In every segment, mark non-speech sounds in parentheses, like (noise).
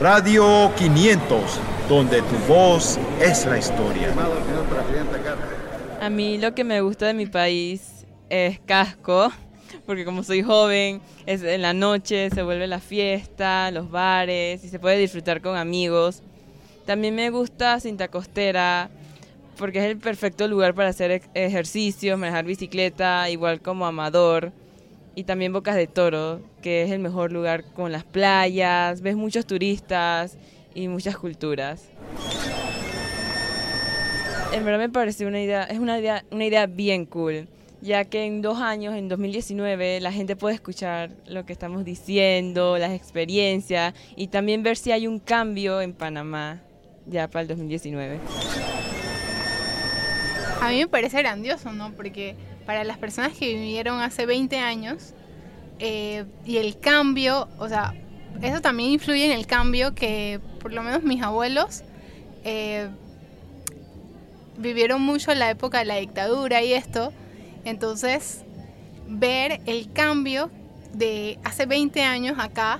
Radio 500, donde tu voz es la historia. A mí lo que me gusta de mi país es Casco, porque como soy joven, es en la noche se vuelve la fiesta, los bares y se puede disfrutar con amigos. También me gusta Cinta Costera, porque es el perfecto lugar para hacer ejercicios, manejar bicicleta, igual como Amador y también Bocas de Toro, que es el mejor lugar con las playas, ves muchos turistas y muchas culturas. En verdad me pareció una idea, es una idea, una idea bien cool, ya que en dos años, en 2019, la gente puede escuchar lo que estamos diciendo, las experiencias y también ver si hay un cambio en Panamá ya para el 2019. A mí me parece grandioso, ¿no? Porque para las personas que vivieron hace 20 años eh, y el cambio, o sea, eso también influye en el cambio que por lo menos mis abuelos eh, vivieron mucho la época de la dictadura y esto, entonces ver el cambio de hace 20 años acá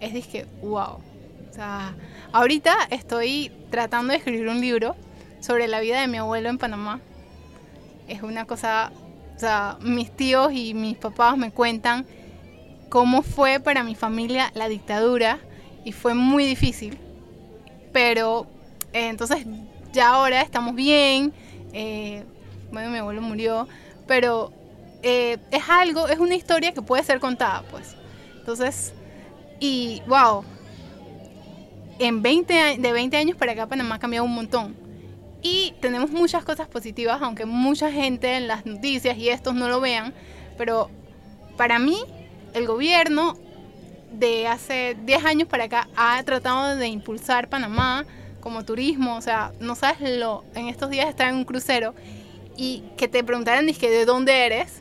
es dije, wow. O sea, ahorita estoy tratando de escribir un libro sobre la vida de mi abuelo en Panamá. Es una cosa o sea, mis tíos y mis papás me cuentan cómo fue para mi familia la dictadura y fue muy difícil. Pero eh, entonces ya ahora estamos bien. Eh, bueno, mi abuelo murió, pero eh, es algo, es una historia que puede ser contada, pues. Entonces, y wow, en 20, de 20 años para acá Panamá ha cambiado un montón. Y tenemos muchas cosas positivas, aunque mucha gente en las noticias y estos no lo vean. Pero para mí, el gobierno de hace 10 años para acá ha tratado de impulsar Panamá como turismo. O sea, no sabes lo. En estos días estaba en un crucero y que te preguntaran, que ¿de dónde eres?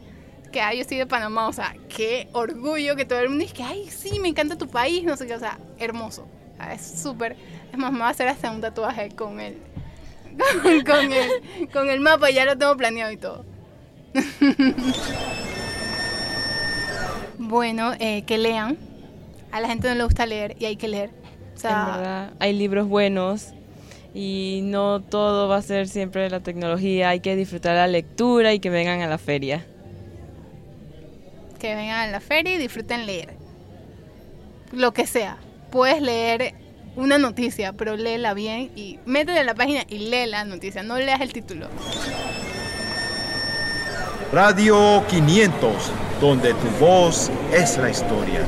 Que, ay, yo soy de Panamá. O sea, qué orgullo que todo el mundo dice que, ay, sí, me encanta tu país. No sé qué, o sea, hermoso. es súper. Es más, me va a hacer hasta un tatuaje con él (laughs) con, el, con el mapa, ya lo tengo planeado y todo. (laughs) bueno, eh, que lean. A la gente no le gusta leer y hay que leer. O verdad, hay libros buenos y no todo va a ser siempre la tecnología. Hay que disfrutar la lectura y que vengan a la feria. Que vengan a la feria y disfruten leer. Lo que sea. Puedes leer una noticia, pero léela bien y métete en la página y lee la noticia, no leas el título. Radio 500, donde tu voz es la historia.